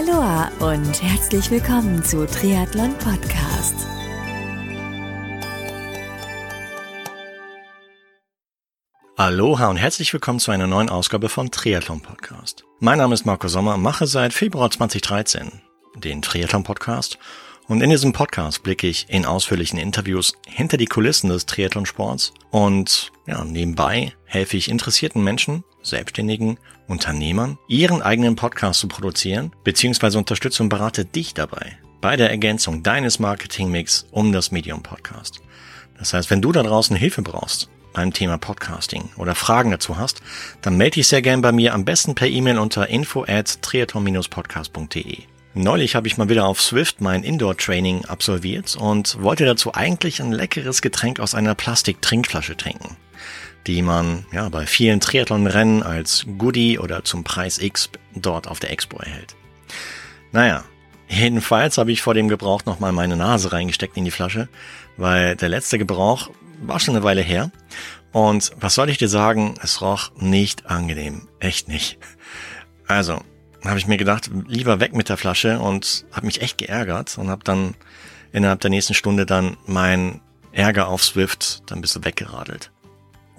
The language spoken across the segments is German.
Aloha und herzlich willkommen zu Triathlon Podcast. Aloha und herzlich willkommen zu einer neuen Ausgabe von Triathlon Podcast. Mein Name ist Marco Sommer mache seit Februar 2013 den Triathlon Podcast. Und in diesem Podcast blicke ich in ausführlichen Interviews hinter die Kulissen des Triathlonsports und ja, nebenbei helfe ich interessierten Menschen, Selbstständigen, Unternehmern, ihren eigenen Podcast zu produzieren, beziehungsweise unterstütze und berate dich dabei bei der Ergänzung deines Marketingmix um das Medium Podcast. Das heißt, wenn du da draußen Hilfe brauchst beim Thema Podcasting oder Fragen dazu hast, dann melde dich sehr gern bei mir am besten per E-Mail unter info at triathlon-podcast.de. Neulich habe ich mal wieder auf Swift mein Indoor-Training absolviert und wollte dazu eigentlich ein leckeres Getränk aus einer Plastik-Trinkflasche trinken, die man ja bei vielen Triathlon-Rennen als Goodie oder zum Preis X dort auf der Expo erhält. Naja, jedenfalls habe ich vor dem Gebrauch nochmal meine Nase reingesteckt in die Flasche, weil der letzte Gebrauch war schon eine Weile her. Und was soll ich dir sagen? Es roch nicht angenehm. Echt nicht. Also, habe ich mir gedacht, lieber weg mit der Flasche und habe mich echt geärgert und habe dann innerhalb der nächsten Stunde dann mein Ärger auf Swift dann ein bisschen weggeradelt.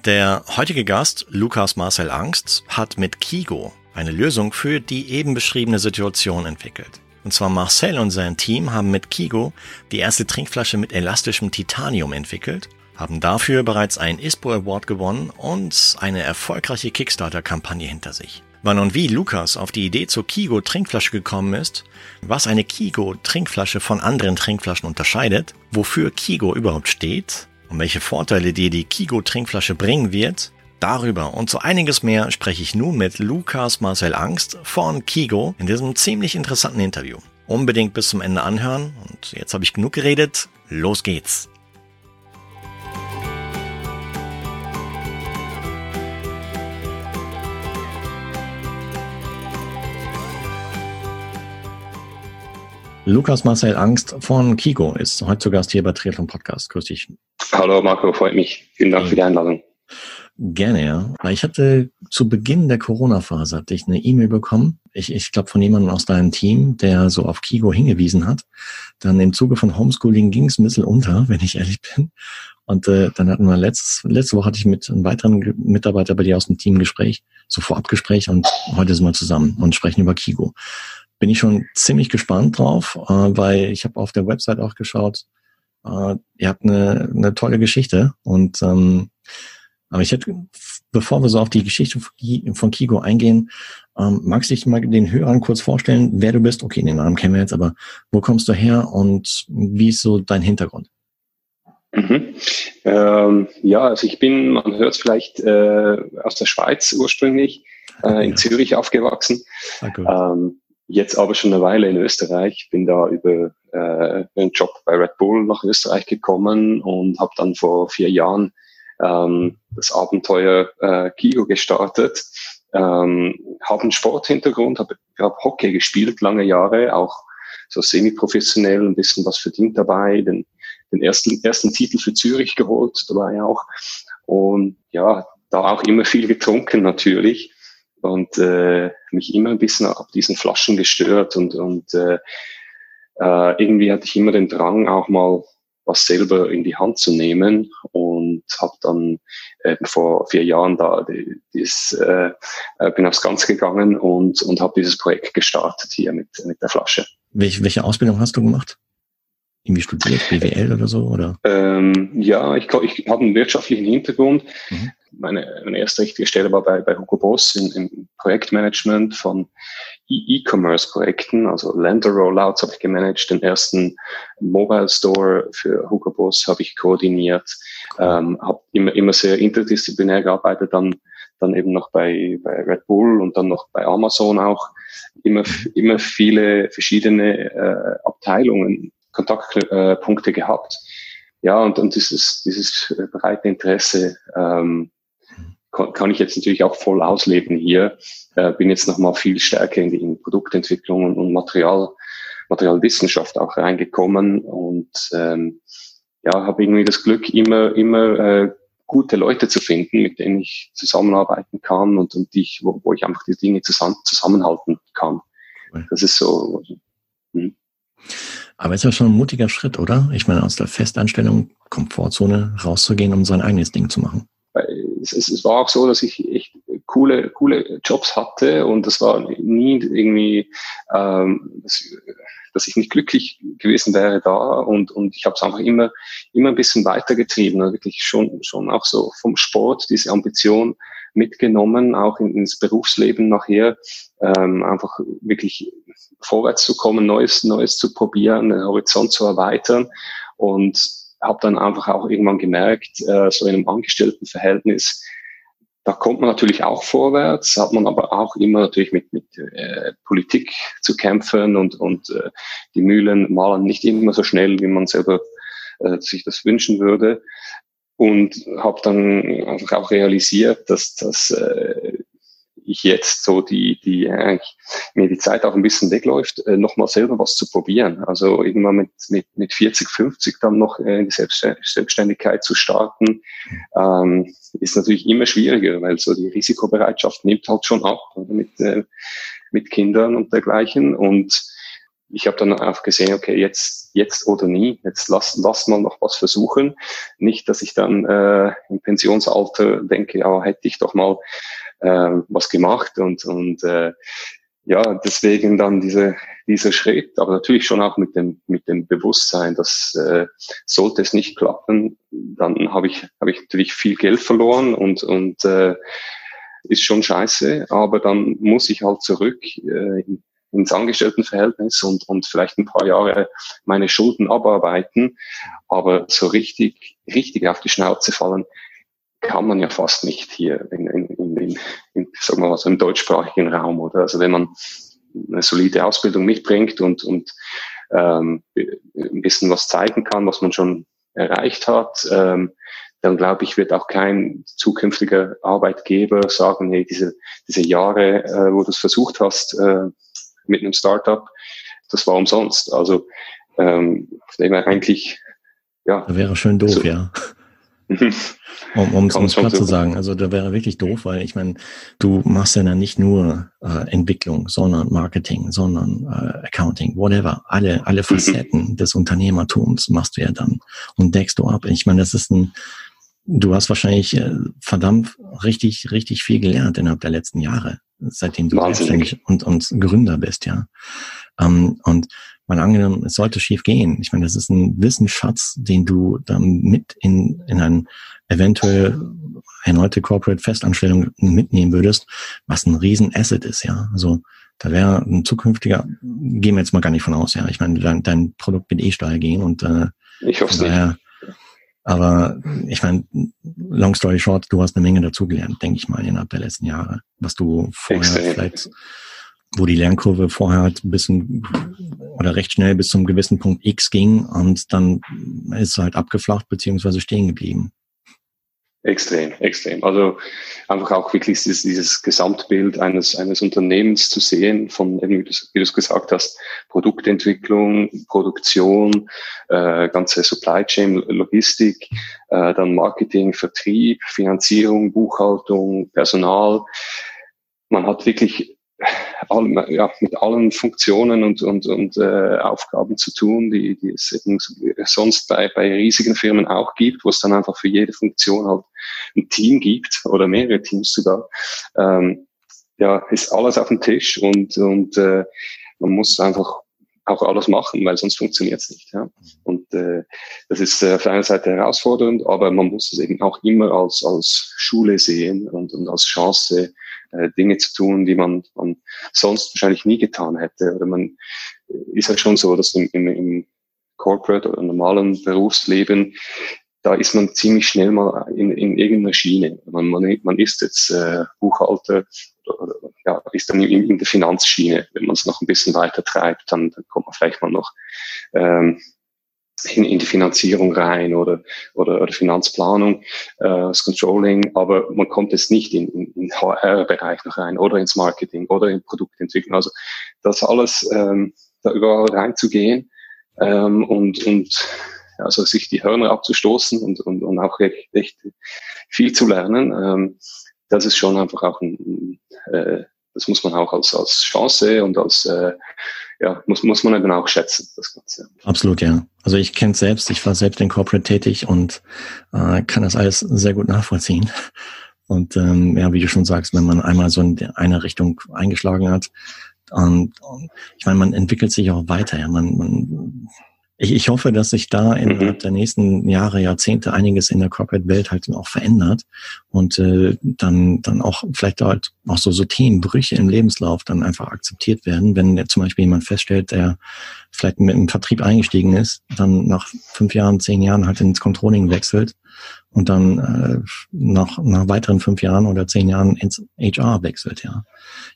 Der heutige Gast, Lukas Marcel Angst, hat mit Kigo eine Lösung für die eben beschriebene Situation entwickelt. Und zwar Marcel und sein Team haben mit Kigo die erste Trinkflasche mit elastischem Titanium entwickelt, haben dafür bereits einen ISPO Award gewonnen und eine erfolgreiche Kickstarter-Kampagne hinter sich. Wann und wie Lukas auf die Idee zur Kigo Trinkflasche gekommen ist, was eine Kigo Trinkflasche von anderen Trinkflaschen unterscheidet, wofür Kigo überhaupt steht und welche Vorteile dir die Kigo Trinkflasche bringen wird, darüber und so einiges mehr spreche ich nun mit Lukas Marcel Angst von Kigo in diesem ziemlich interessanten Interview. Unbedingt bis zum Ende anhören und jetzt habe ich genug geredet, los geht's. Lukas Marcel Angst von Kigo ist heute zu Gast hier bei Triathlon Podcast. Grüß dich. Hallo Marco, freut mich. Vielen Dank für die Einladung. Gerne, ja. Ich hatte zu Beginn der Corona-Phase hatte ich eine E-Mail bekommen. Ich, ich glaube von jemandem aus deinem Team, der so auf Kigo hingewiesen hat. Dann im Zuge von Homeschooling ging es ein bisschen unter, wenn ich ehrlich bin. Und äh, dann hatten wir letztes, letzte Woche hatte ich mit einem weiteren Mitarbeiter bei dir aus dem Team Gespräch, so Vorabgespräch und heute sind wir zusammen und sprechen über Kigo bin ich schon ziemlich gespannt drauf, äh, weil ich habe auf der Website auch geschaut, äh, ihr habt eine, eine tolle Geschichte und ähm, aber ich hätte, bevor wir so auf die Geschichte von Kigo eingehen, ähm, magst du dich mal den Hörern kurz vorstellen, wer du bist? Okay, den Namen kennen wir jetzt, aber wo kommst du her und wie ist so dein Hintergrund? Mhm. Ähm, ja, also ich bin, man hört es vielleicht äh, aus der Schweiz ursprünglich, äh, in ja. Zürich aufgewachsen. Ah, ähm, jetzt aber schon eine Weile in Österreich, bin da über äh, einen Job bei Red Bull nach Österreich gekommen und habe dann vor vier Jahren ähm, das Abenteuer äh, Kigo gestartet. Ähm, habe einen Sporthintergrund, habe hab Hockey gespielt lange Jahre, auch so semi-professionell, ein bisschen was verdient dabei, den, den ersten, ersten Titel für Zürich geholt dabei auch. Und ja, da auch immer viel getrunken natürlich und äh, mich immer ein bisschen ab diesen Flaschen gestört und, und äh, äh, irgendwie hatte ich immer den Drang, auch mal was selber in die Hand zu nehmen und habe dann äh, vor vier Jahren da dieses, äh, äh, bin aufs Ganze gegangen und, und habe dieses Projekt gestartet hier mit, mit der Flasche. Welche, welche Ausbildung hast du gemacht? Irgendwie studiert, BWL oder so? Oder? Ähm, ja, ich, ich habe einen wirtschaftlichen Hintergrund. Mhm meine, meine erste richtige Stelle war bei, bei Hugo Boss in, im Projektmanagement von e- E-Commerce-Projekten, also Länder-Rollouts habe ich gemanagt, den ersten Mobile Store für Hugo Boss habe ich koordiniert, ähm, habe immer, immer sehr interdisziplinär gearbeitet, dann, dann eben noch bei, bei Red Bull und dann noch bei Amazon auch, immer, immer viele verschiedene äh, Abteilungen, Kontaktpunkte äh, gehabt. Ja, und, und dieses, dieses breite Interesse ähm, kann ich jetzt natürlich auch voll ausleben hier. Äh, bin jetzt nochmal viel stärker in die in Produktentwicklung und, und Material, Materialwissenschaft auch reingekommen und ähm, ja, habe irgendwie das Glück, immer, immer äh, gute Leute zu finden, mit denen ich zusammenarbeiten kann und, und ich, wo, wo ich einfach die Dinge zusammen, zusammenhalten kann. Das ist so. Hm. Aber ist ja schon ein mutiger Schritt, oder? Ich meine, aus der Festanstellung, Komfortzone rauszugehen, um sein eigenes Ding zu machen. Es, es, es war auch so, dass ich echt coole, coole Jobs hatte und das war nie irgendwie, ähm, dass, dass ich nicht glücklich gewesen wäre da und, und ich habe es einfach immer, immer ein bisschen weitergetrieben, also wirklich schon, schon auch so vom Sport, diese Ambition mitgenommen, auch in, ins Berufsleben nachher, ähm, einfach wirklich vorwärts zu kommen, Neues, Neues zu probieren, den Horizont zu erweitern. Und habe dann einfach auch irgendwann gemerkt, äh, so in einem Angestelltenverhältnis, da kommt man natürlich auch vorwärts, hat man aber auch immer natürlich mit, mit äh, Politik zu kämpfen und, und äh, die Mühlen malen nicht immer so schnell, wie man selber äh, sich das wünschen würde. Und habe dann einfach auch realisiert, dass, dass äh, ich jetzt so die, die eigentlich mir die Zeit auch ein bisschen wegläuft, äh, nochmal selber was zu probieren. Also irgendwann mit, mit, mit 40, 50 dann noch äh, in die Selbstständigkeit zu starten, ähm, ist natürlich immer schwieriger, weil so die Risikobereitschaft nimmt halt schon ab mit, äh, mit Kindern und dergleichen. Und ich habe dann einfach gesehen, okay, jetzt, jetzt oder nie, jetzt lass, lass mal noch was versuchen. Nicht, dass ich dann äh, im Pensionsalter denke, ja, hätte ich doch mal äh, was gemacht und, und äh, ja, deswegen dann diese, dieser Schritt, aber natürlich schon auch mit dem, mit dem Bewusstsein, dass äh, sollte es nicht klappen, dann habe ich, habe ich natürlich viel Geld verloren und, und äh, ist schon scheiße, aber dann muss ich halt zurück äh, ins Angestelltenverhältnis und, und vielleicht ein paar Jahre meine Schulden abarbeiten, aber so richtig, richtig auf die Schnauze fallen, kann man ja fast nicht hier in, in, in, in, in sagen wir mal so im deutschsprachigen Raum, oder? Also wenn man eine solide Ausbildung mitbringt und, und ähm, ein bisschen was zeigen kann, was man schon erreicht hat, ähm, dann glaube ich, wird auch kein zukünftiger Arbeitgeber sagen, hey, diese, diese Jahre, äh, wo du es versucht hast äh, mit einem Startup, das war umsonst. Also ähm, eigentlich, ja. Das wäre schön doof, so, ja. um um es klar zu sagen, also da wäre wirklich doof, weil ich meine, du machst ja dann nicht nur äh, Entwicklung, sondern Marketing, sondern äh, Accounting, whatever. Alle, alle mhm. Facetten des Unternehmertums machst du ja dann und deckst du ab. Ich meine, das ist ein, du hast wahrscheinlich äh, verdammt richtig, richtig viel gelernt innerhalb der letzten Jahre, seitdem du selbstständig und, und Gründer bist, ja. Ähm, und mal angenommen, es sollte schief gehen. Ich meine, das ist ein Wissensschatz, den du dann mit in, in ein eventuell erneute Corporate Festanstellung mitnehmen würdest, was ein riesen Asset ist, ja. Also da wäre ein zukünftiger, gehen wir jetzt mal gar nicht von aus, ja. Ich meine, dein, dein Produkt wird eh steil gehen und äh, ich hoffe daher, aber ich meine, long story short, du hast eine Menge dazugelernt, denke ich mal, innerhalb der letzten Jahre, was du vorher Extrem. vielleicht wo die Lernkurve vorher halt ein bisschen oder recht schnell bis zum gewissen Punkt X ging und dann ist halt abgeflacht beziehungsweise stehen geblieben. Extrem, extrem. Also einfach auch wirklich dieses, dieses Gesamtbild eines, eines Unternehmens zu sehen, von, wie du es gesagt hast, Produktentwicklung, Produktion, äh, ganze Supply Chain, Logistik, äh, dann Marketing, Vertrieb, Finanzierung, Buchhaltung, Personal. Man hat wirklich all, ja, mit allen Funktionen und, und, und äh, Aufgaben zu tun, die, die es eben sonst bei, bei riesigen Firmen auch gibt, wo es dann einfach für jede Funktion halt ein Team gibt oder mehrere Teams sogar. Ähm, ja, ist alles auf dem Tisch und, und äh, man muss einfach auch alles machen, weil sonst funktioniert es nicht. Ja. Und äh, das ist äh, auf der einen Seite herausfordernd, aber man muss es eben auch immer als, als Schule sehen und, und als Chance, äh, Dinge zu tun, die man, man sonst wahrscheinlich nie getan hätte. Oder man äh, ist halt schon so, dass im, im, im Corporate oder normalen Berufsleben da ist man ziemlich schnell mal in, in irgendeiner Schiene. Man, man, man ist jetzt äh, Buchhalter oder, ja, ist dann in, in der Finanzschiene. Wenn man es noch ein bisschen weiter treibt, dann, dann kommt man vielleicht mal noch ähm, in, in die Finanzierung rein oder, oder, oder Finanzplanung, äh, das Controlling, aber man kommt jetzt nicht in, in, in HR-Bereich noch rein oder ins Marketing oder in Produktentwicklung. Also das alles ähm, da überall reinzugehen ähm, und, und also sich die Hörner abzustoßen und, und, und auch echt, echt viel zu lernen, ähm, das ist schon einfach auch ein, äh, das muss man auch als, als Chance und als äh, ja, muss, muss man dann auch schätzen, das Ganze. Absolut, ja. Also ich kenne es selbst, ich war selbst in Corporate tätig und äh, kann das alles sehr gut nachvollziehen. Und ähm, ja, wie du schon sagst, wenn man einmal so in eine Richtung eingeschlagen hat, und, und ich meine, man entwickelt sich auch weiter. Ja. Man, man ich, ich hoffe, dass sich da innerhalb mhm. der nächsten Jahre, Jahrzehnte einiges in der Corporate-Welt halt auch verändert und äh, dann, dann auch vielleicht halt auch so, so Themenbrüche im Lebenslauf dann einfach akzeptiert werden. Wenn zum Beispiel jemand feststellt, der vielleicht mit dem Vertrieb eingestiegen ist, dann nach fünf Jahren, zehn Jahren halt ins Controlling wechselt und dann äh, nach, nach weiteren fünf Jahren oder zehn Jahren ins HR wechselt, ja.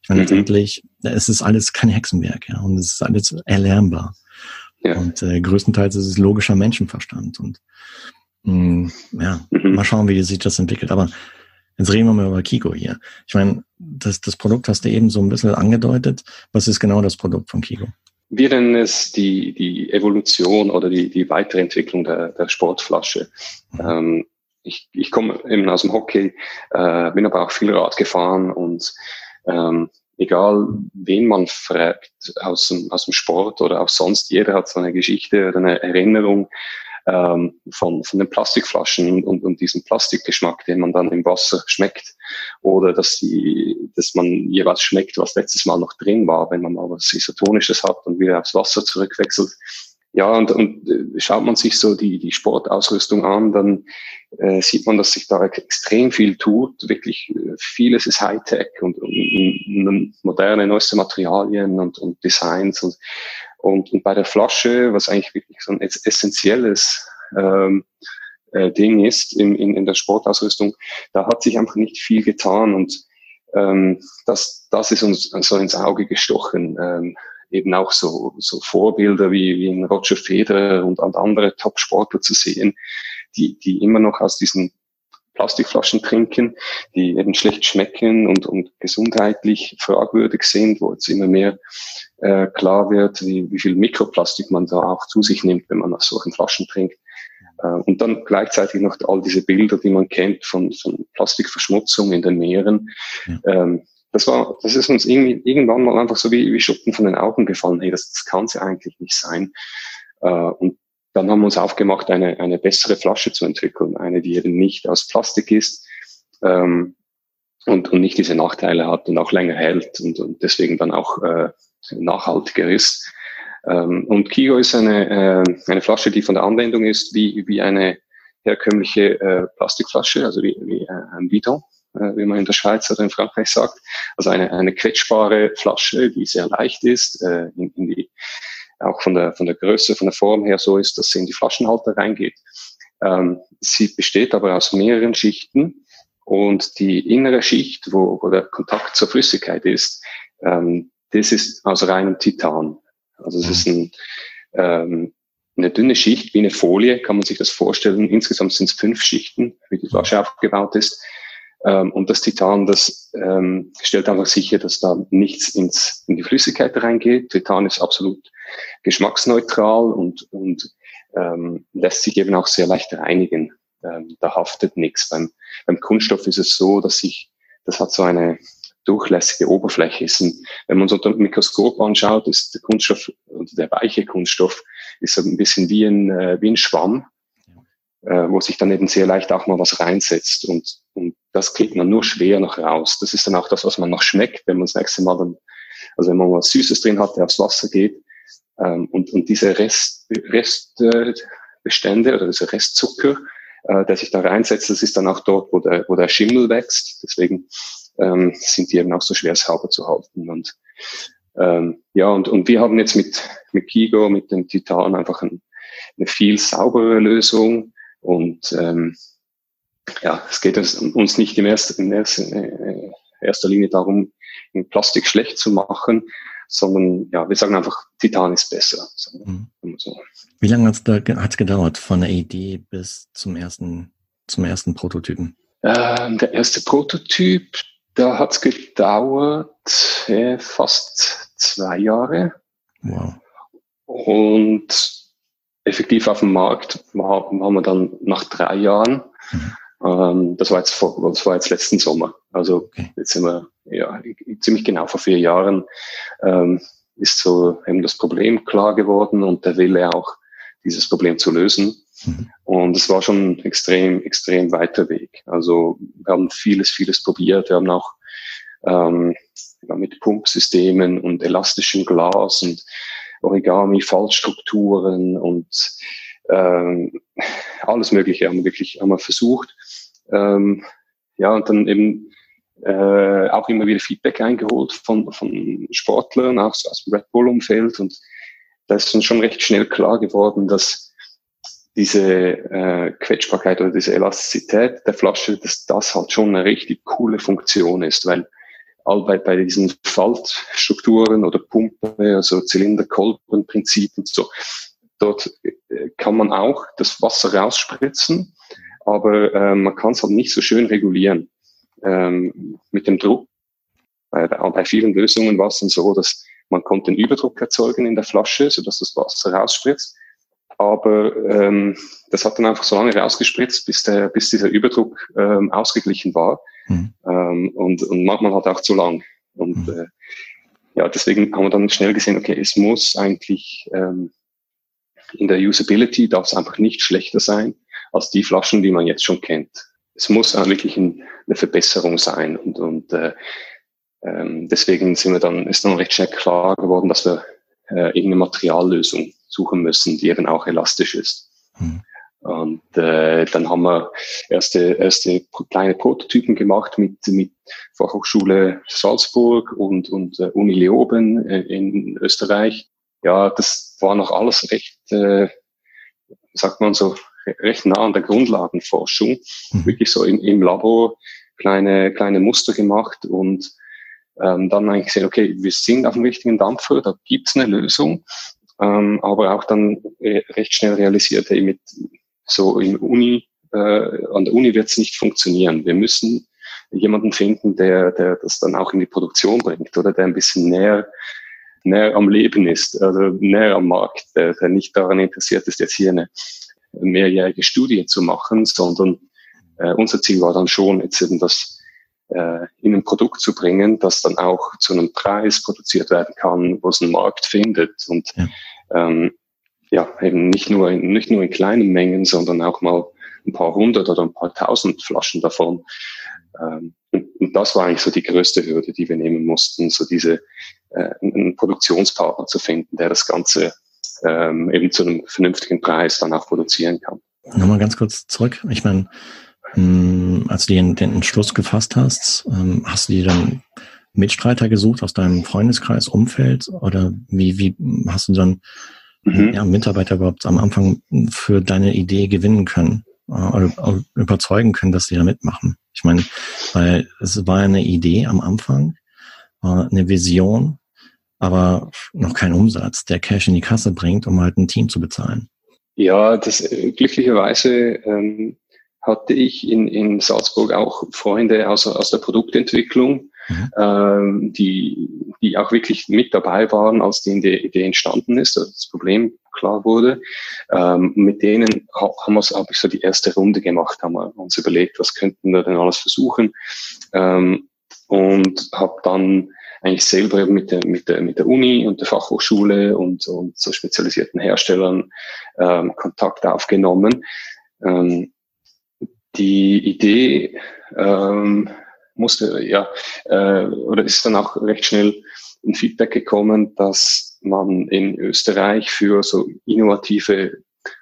Ich meine, mhm. letztendlich, es ist alles kein Hexenwerk, ja, und es ist alles erlernbar. Ja. Und äh, größtenteils ist es logischer Menschenverstand. Und mh, mm, ja, mhm. mal schauen, wie sich das entwickelt. Aber jetzt reden wir mal über Kiko hier. Ich meine, das, das Produkt hast du eben so ein bisschen angedeutet. Was ist genau das Produkt von Kiko? Wir nennen es die, die Evolution oder die, die Weiterentwicklung der, der Sportflasche. Mhm. Ähm, ich, ich komme eben aus dem Hockey, äh, bin aber auch viel Rad gefahren und ähm, egal wen man fragt aus dem, aus dem Sport oder auch sonst, jeder hat so eine Geschichte oder eine Erinnerung ähm, von, von den Plastikflaschen und, und diesem Plastikgeschmack, den man dann im Wasser schmeckt. Oder dass, die, dass man jeweils schmeckt, was letztes Mal noch drin war, wenn man mal was Isotonisches hat und wieder aufs Wasser zurückwechselt. Ja, und, und äh, schaut man sich so die, die Sportausrüstung an, dann äh, sieht man, dass sich da extrem viel tut. Wirklich äh, vieles ist Hightech und, und, und moderne, neueste Materialien und, und Designs. Und, und, und bei der Flasche, was eigentlich wirklich so ein essentielles ähm, äh, Ding ist in, in, in der Sportausrüstung, da hat sich einfach nicht viel getan. Und ähm, das, das ist uns so ins Auge gestochen. Ähm, eben auch so, so Vorbilder wie, wie ein Roger Federer und, und andere Top-Sportler zu sehen, die, die immer noch aus diesen Plastikflaschen trinken, die eben schlecht schmecken und, und gesundheitlich fragwürdig sind, wo jetzt immer mehr äh, klar wird, wie, wie viel Mikroplastik man da auch zu sich nimmt, wenn man aus solchen Flaschen trinkt. Äh, und dann gleichzeitig noch all diese Bilder, die man kennt von, von Plastikverschmutzung in den Meeren. Ja. Ähm, das war, das ist uns irgendwie, irgendwann mal einfach so wie, wie Schuppen von den Augen gefallen. Hey, das, das kann es ja eigentlich nicht sein. Äh, und dann haben wir uns aufgemacht, eine, eine bessere Flasche zu entwickeln, eine, die eben nicht aus Plastik ist ähm, und, und nicht diese Nachteile hat und auch länger hält und, und deswegen dann auch äh, nachhaltiger ist. Ähm, und Kigo ist eine, äh, eine Flasche, die von der Anwendung ist wie, wie eine herkömmliche äh, Plastikflasche, also wie, wie äh, ein Bidon. Äh, wie man in der Schweiz oder in Frankreich sagt. Also eine, eine quetschbare Flasche, die sehr leicht ist, äh, in, in die, auch von der, von der Größe, von der Form her so ist, dass sie in die Flaschenhalter reingeht. Ähm, sie besteht aber aus mehreren Schichten und die innere Schicht, wo, wo der Kontakt zur Flüssigkeit ist, ähm, das ist aus reinem Titan. Also es ist ein, ähm, eine dünne Schicht wie eine Folie, kann man sich das vorstellen. Insgesamt sind es fünf Schichten, wie die Flasche aufgebaut ist. Ähm, und das Titan, das ähm, stellt einfach sicher, dass da nichts ins, in die Flüssigkeit reingeht. Titan ist absolut geschmacksneutral und, und ähm, lässt sich eben auch sehr leicht reinigen. Ähm, da haftet nichts. Beim, beim Kunststoff ist es so, dass sich, das hat so eine durchlässige Oberfläche. Ist ein, wenn man so unter dem Mikroskop anschaut, ist der Kunststoff, der weiche Kunststoff, ist so ein bisschen wie ein, äh, wie ein Schwamm äh, wo sich dann eben sehr leicht auch mal was reinsetzt und, und das kriegt man nur schwer noch raus. Das ist dann auch das, was man noch schmeckt, wenn man das nächste Mal dann, also wenn man was Süßes drin hat, der aufs Wasser geht ähm, und, und diese Rest, Restbestände äh, oder dieser Restzucker, äh, der sich da reinsetzt, das ist dann auch dort, wo der, wo der Schimmel wächst. Deswegen ähm, sind die eben auch so schwer sauber zu halten und ähm, ja, und, und wir haben jetzt mit, mit Kigo, mit dem Titan einfach ein, eine viel saubere Lösung, und ähm, ja, es geht uns nicht in erster, in äh, erster Linie darum, Plastik schlecht zu machen, sondern ja, wir sagen einfach, Titan ist besser. Mhm. So. Wie lange hat es gedauert von der Idee bis zum ersten, zum ersten Prototypen? Ähm, der erste Prototyp, da hat es gedauert äh, fast zwei Jahre. Wow. Und effektiv auf dem Markt waren wir dann nach drei Jahren. Mhm. Ähm, das war jetzt vor, das war jetzt letzten Sommer. Also okay. jetzt sind wir ja, ziemlich genau vor vier Jahren ähm, ist so eben das Problem klar geworden und der Wille auch, dieses Problem zu lösen. Mhm. Und es war schon ein extrem, extrem weiter Weg. Also wir haben vieles, vieles probiert. Wir haben auch ähm, mit Pumpsystemen und elastischem Glas und Origami, Fallstrukturen und ähm, alles Mögliche haben wir wirklich haben wir versucht. Ähm, ja, und dann eben äh, auch immer wieder Feedback eingeholt von, von Sportlern, auch so aus dem Red Bull-Umfeld. Und da ist uns schon recht schnell klar geworden, dass diese äh, Quetschbarkeit oder diese Elastizität der Flasche, dass das halt schon eine richtig coole Funktion ist, weil all bei, bei diesen Faltstrukturen oder Pumpe, also Zylinder-Kolben-Prinzip und so, dort äh, kann man auch das Wasser rausspritzen, aber äh, man kann es halt nicht so schön regulieren ähm, mit dem Druck. Bei, bei vielen Lösungen war es dann so, dass man konnte einen Überdruck erzeugen in der Flasche, sodass das Wasser rausspritzt. Aber ähm, das hat dann einfach so lange rausgespritzt, bis, der, bis dieser Überdruck ähm, ausgeglichen war. Mhm. Ähm, und, und manchmal halt auch zu lang. Und mhm. äh, ja, deswegen haben wir dann schnell gesehen, okay, es muss eigentlich ähm, in der Usability darf es einfach nicht schlechter sein als die Flaschen, die man jetzt schon kennt. Es muss auch wirklich ein, eine Verbesserung sein und, und äh, ähm, deswegen sind wir dann, ist dann recht schnell klar geworden, dass wir äh, irgendeine Materiallösung suchen müssen, die eben auch elastisch ist. Mhm. Und äh, dann haben wir erste, erste kleine Prototypen gemacht mit, mit Fachhochschule Salzburg und, und äh, Uni Leoben äh, in Österreich. Ja, das war noch alles recht, äh, sagt man so, recht nah an der Grundlagenforschung. Mhm. Wirklich so im, im Labor kleine, kleine Muster gemacht und ähm, dann eigentlich gesehen, okay, wir sind auf dem richtigen Dampfer, da gibt's eine Lösung, ähm, aber auch dann recht schnell realisiert, hey, mit so in Uni, äh, an der Uni wird's nicht funktionieren. Wir müssen jemanden finden, der, der das dann auch in die Produktion bringt oder der ein bisschen näher, näher am Leben ist, also näher am Markt, der, der nicht daran interessiert ist, jetzt hier eine mehrjährige Studie zu machen, sondern äh, unser Ziel war dann schon, jetzt eben das äh, in ein Produkt zu bringen, das dann auch zu einem Preis produziert werden kann, wo es einen Markt findet und ja, ähm, ja eben nicht nur in, nicht nur in kleinen Mengen, sondern auch mal ein paar hundert oder ein paar tausend Flaschen davon. Ähm, und, und das war eigentlich so die größte Hürde, die wir nehmen mussten, so diese äh, einen Produktionspartner zu finden, der das Ganze ähm, eben zu einem vernünftigen Preis dann auch produzieren kann. Nochmal ganz kurz zurück. Ich meine, hm, als du den, den Entschluss gefasst hast, ähm, hast du dir dann Mitstreiter gesucht aus deinem Freundeskreis, Umfeld oder wie, wie hast du dann mhm. ja, Mitarbeiter überhaupt am Anfang für deine Idee gewinnen können äh, überzeugen können, dass sie da mitmachen? Ich meine, weil es war eine Idee am Anfang, eine Vision, aber noch kein Umsatz, der Cash in die Kasse bringt, um halt ein Team zu bezahlen. Ja, das äh, glücklicherweise ähm, hatte ich in, in Salzburg auch Freunde aus, aus der Produktentwicklung, mhm. ähm, die, die auch wirklich mit dabei waren, als die Idee entstanden ist, als das Problem klar wurde. Ähm, mit denen haben wir ich so die erste Runde gemacht, haben wir uns überlegt, was könnten wir denn alles versuchen ähm, und habe dann eigentlich selber mit der, mit der, mit der Uni und der Fachhochschule und, und so spezialisierten Herstellern ähm, Kontakt aufgenommen. Ähm, die Idee ähm, musste, ja, äh, oder ist dann auch recht schnell ein Feedback gekommen, dass man in Österreich für so innovative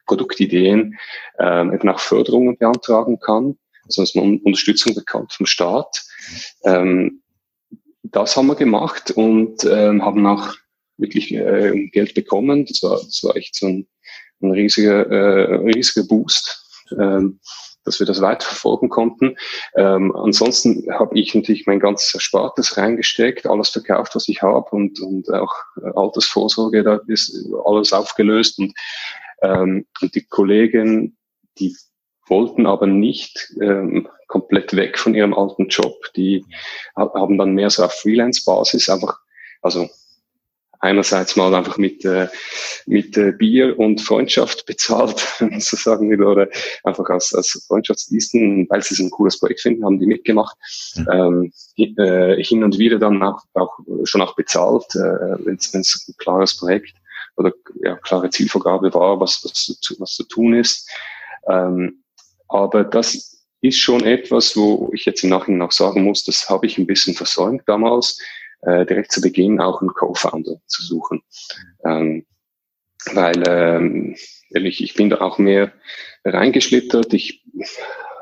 Produktideen ähm, eben auch Förderungen beantragen kann, also dass man Unterstützung bekommt vom Staat. Ähm, das haben wir gemacht und ähm, haben auch wirklich äh, Geld bekommen. Das war, das war echt so ein, ein riesiger, äh, riesiger Boost, ähm, dass wir das weiterverfolgen konnten. Ähm, ansonsten habe ich natürlich mein ganzes Erspartes reingesteckt, alles verkauft, was ich habe und, und auch Altersvorsorge, da ist alles aufgelöst und, ähm, und die Kollegen, die wollten aber nicht ähm, komplett weg von ihrem alten Job. Die haben dann mehr so auf Freelance-Basis einfach, also einerseits mal einfach mit, äh, mit äh, Bier und Freundschaft bezahlt, so sagen will, oder einfach als, als Freundschaftsdiensten, weil sie es ein cooles Projekt finden, haben die mitgemacht. Ja. Ähm, äh, hin und wieder dann auch, auch schon auch bezahlt, äh, wenn es ein klares Projekt oder ja, klare Zielvorgabe war, was, was, was zu tun ist. Ähm, aber das ist schon etwas, wo ich jetzt im Nachhinein auch sagen muss, das habe ich ein bisschen versäumt damals, äh, direkt zu Beginn auch einen Co-Founder zu suchen. Ähm, weil ähm, ich, ich bin da auch mehr reingeschlittert. Ich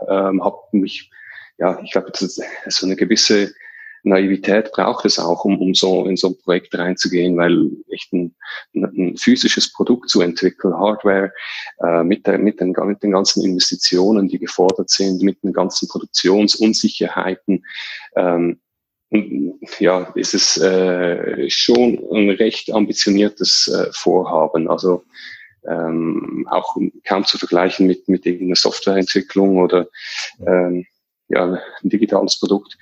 ähm, habe mich, ja, ich glaube, so eine gewisse Naivität braucht es auch, um, um so in so ein Projekt reinzugehen, weil echt ein, ein physisches Produkt zu entwickeln, Hardware, äh, mit, der, mit, den, mit den ganzen Investitionen, die gefordert sind, mit den ganzen Produktionsunsicherheiten, ähm, ja, ist es äh, schon ein recht ambitioniertes äh, Vorhaben. Also ähm, auch kaum zu vergleichen mit, mit irgendeiner Softwareentwicklung oder ähm, ja, ein digitales Produkt.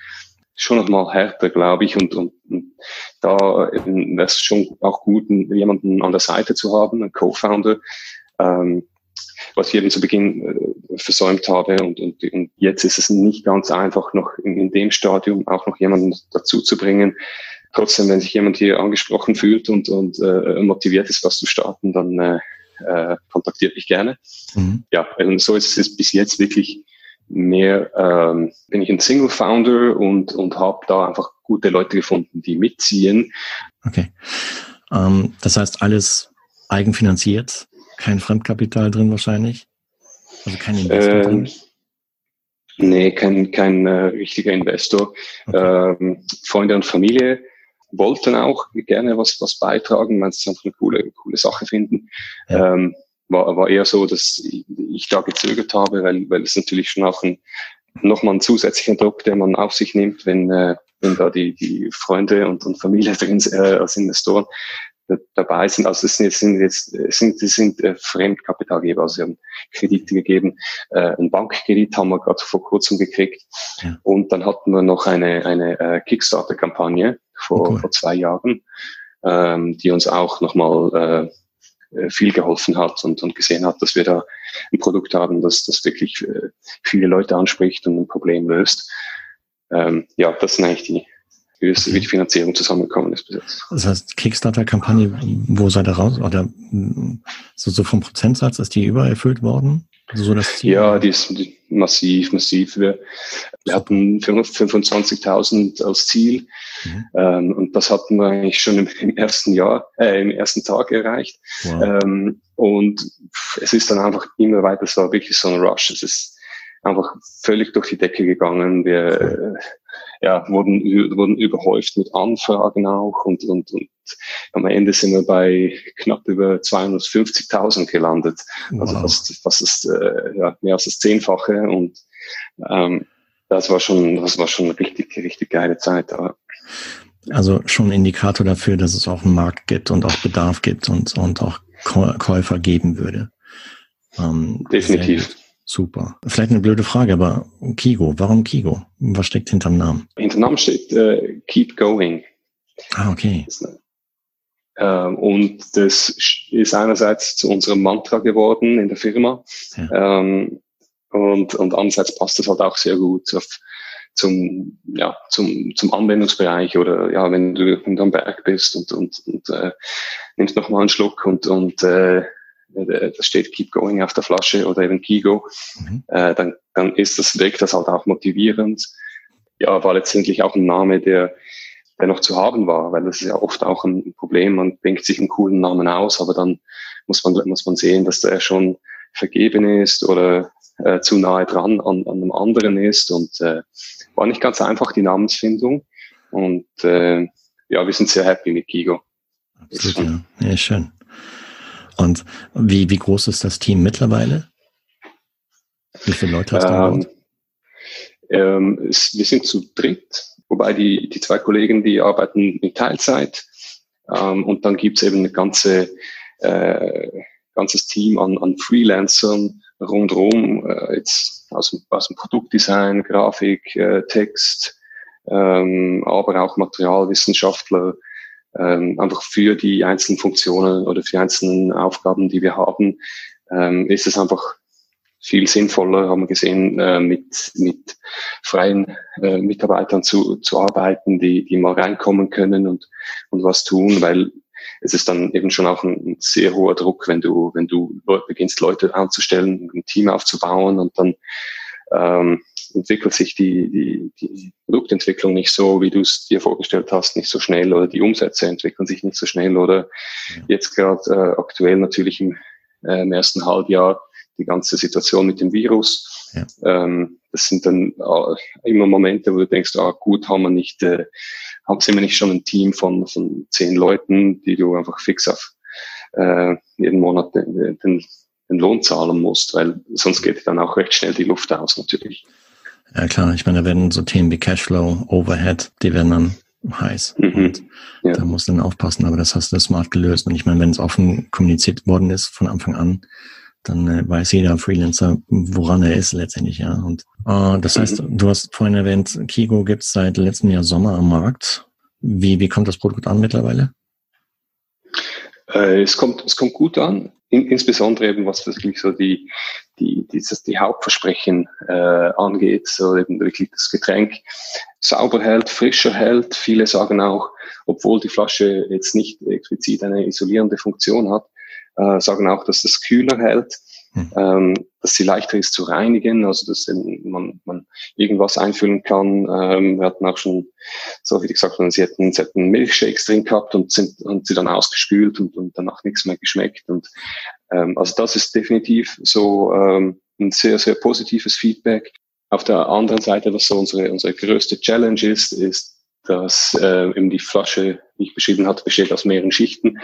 Schon nochmal härter, glaube ich. Und, und, und da wäre es schon auch gut, jemanden an der Seite zu haben, einen Co-Founder, ähm, was ich eben zu Beginn äh, versäumt habe. Und, und, und jetzt ist es nicht ganz einfach, noch in, in dem Stadium auch noch jemanden dazu zu bringen. Trotzdem, wenn sich jemand hier angesprochen fühlt und, und äh, motiviert ist, was zu starten, dann äh, äh, kontaktiert mich gerne. Mhm. Ja, und so ist es bis jetzt wirklich mehr, ähm, bin ich ein Single Founder und, und habe da einfach gute Leute gefunden, die mitziehen. Okay. Ähm, das heißt, alles eigenfinanziert? Kein Fremdkapital drin wahrscheinlich? Also kein Investor ähm? Nee, kein, kein äh, richtiger Investor. Okay. Ähm, Freunde und Familie wollten auch gerne was, was beitragen, weil sie einfach eine coole, coole Sache finden. Ja. Ähm, war, war eher so, dass ich da gezögert habe, weil, weil es natürlich schon auch ein, nochmal ein zusätzlicher Druck, den man auf sich nimmt, wenn, äh, wenn da die, die Freunde und, und Familie drin äh, als Investoren dabei sind. Also es sind jetzt, sind jetzt sind, das sind äh, Fremdkapitalgeber, also sie haben Kredite gegeben. Äh, einen Bankkredit haben wir gerade vor kurzem gekriegt. Ja. Und dann hatten wir noch eine, eine äh, Kickstarter-Kampagne vor, okay. vor zwei Jahren, ähm, die uns auch nochmal äh, äh, viel geholfen hat und, und gesehen hat, dass wir da ein Produkt haben, das, das wirklich äh, viele Leute anspricht und ein Problem löst. Ähm, ja, das sind eigentlich die, wie, es, wie die Finanzierung zusammengekommen ist bis jetzt. Das heißt, Kickstarter-Kampagne, wo seid ihr raus? Oder so, so vom Prozentsatz ist die übererfüllt worden? So das Ziel? Ja, die ist massiv, massiv. Wir, wir hatten 25.000 als Ziel mhm. ähm, und das hatten wir eigentlich schon im, im ersten Jahr, äh, im ersten Tag erreicht. Wow. Ähm, und es ist dann einfach immer weiter, es war wirklich so ein Rush. Es ist einfach völlig durch die Decke gegangen. Wir, äh, ja, wurden, wurden überhäuft mit Anfragen auch und, und, und am Ende sind wir bei knapp über 250.000 gelandet. Also wow. das, das ist äh, ja, mehr als das Zehnfache und ähm, das war schon, das war schon eine richtig, richtig geile Zeit. Aber also schon Indikator dafür, dass es auch einen Markt gibt und auch Bedarf gibt und, und auch Käufer geben würde. Ähm, Definitiv. Super. Vielleicht eine blöde Frage, aber Kigo, warum Kigo? Was steckt hinterm Namen? Hinterm Namen steht äh, Keep Going. Ah, okay. Ähm, und das ist einerseits zu unserem Mantra geworden in der Firma. Ja. Ähm, und, und andererseits passt das halt auch sehr gut auf, zum, ja, zum, zum Anwendungsbereich oder ja, wenn du, wenn du am Berg bist und, und, und äh, nimmst nochmal einen Schluck und, und äh, da steht Keep Going auf der Flasche oder eben Kigo, mhm. äh, dann, dann ist das weg, das halt auch motivierend. Ja, war letztendlich auch ein Name, der, der noch zu haben war, weil das ist ja oft auch ein Problem. Man denkt sich einen coolen Namen aus, aber dann muss man, muss man sehen, dass der schon vergeben ist oder äh, zu nahe dran an, an einem anderen ist und äh, war nicht ganz einfach die Namensfindung und äh, ja, wir sind sehr happy mit Kigo. Absolut, ja. ja, schön. Und wie, wie groß ist das Team mittlerweile? Wie viele Leute hast du ähm, ähm, es, Wir sind zu dritt, wobei die, die zwei Kollegen, die arbeiten in Teilzeit. Ähm, und dann gibt's eben ein ganze, äh, ganzes Team an, an Freelancern rundherum, äh, jetzt aus dem, aus dem Produktdesign, Grafik, äh, Text, ähm, aber auch Materialwissenschaftler, ähm, einfach für die einzelnen Funktionen oder für die einzelnen Aufgaben, die wir haben, ähm, ist es einfach viel sinnvoller, haben wir gesehen, äh, mit, mit freien äh, Mitarbeitern zu, zu arbeiten, die, die mal reinkommen können und, und was tun, weil es ist dann eben schon auch ein, ein sehr hoher Druck, wenn du, wenn du beginnst, Leute anzustellen, ein Team aufzubauen und dann ähm, entwickelt sich die, die, die Produktentwicklung nicht so, wie du es dir vorgestellt hast, nicht so schnell oder die Umsätze entwickeln sich nicht so schnell oder ja. jetzt gerade äh, aktuell natürlich im, äh, im ersten Halbjahr die ganze Situation mit dem Virus. Ja. Ähm, das sind dann äh, immer Momente, wo du denkst, ah, gut, haben wir nicht, äh, haben sind wir nicht schon ein Team von, von zehn Leuten, die du einfach fix auf äh, jeden Monat den, den, den Lohn zahlen musst, weil sonst geht dann auch recht schnell die Luft aus natürlich. Ja klar, ich meine, da werden so Themen wie Cashflow, Overhead, die werden dann heiß. Mhm. Und ja. da musst du dann aufpassen, aber das hast du smart gelöst. Und ich meine, wenn es offen kommuniziert worden ist von Anfang an, dann äh, weiß jeder Freelancer, woran er ist letztendlich, ja. Und äh, das heißt, mhm. du hast vorhin erwähnt, Kigo gibt es seit letztem Jahr Sommer am Markt. Wie, wie kommt das Produkt an mittlerweile? Äh, es kommt, es kommt gut an, in, insbesondere eben was wirklich so die, die, dieses, die Hauptversprechen äh, angeht, so eben wirklich das Getränk sauber hält, frischer hält. Viele sagen auch, obwohl die Flasche jetzt nicht explizit eine isolierende Funktion hat, äh, sagen auch, dass das kühler hält, hm. ähm, dass sie leichter ist zu reinigen, also dass man, man irgendwas einfüllen kann. Ähm, wir hatten auch schon, so wie gesagt, sie hätten, sie hätten Milchshakes drin gehabt und sind und sie dann ausgespült und, und danach nichts mehr geschmeckt. Und ähm, also das ist definitiv so ähm, ein sehr, sehr positives Feedback. Auf der anderen Seite, was so unsere, unsere größte Challenge ist, ist, dass äh, eben die Flasche, wie ich beschrieben hatte, besteht aus mehreren Schichten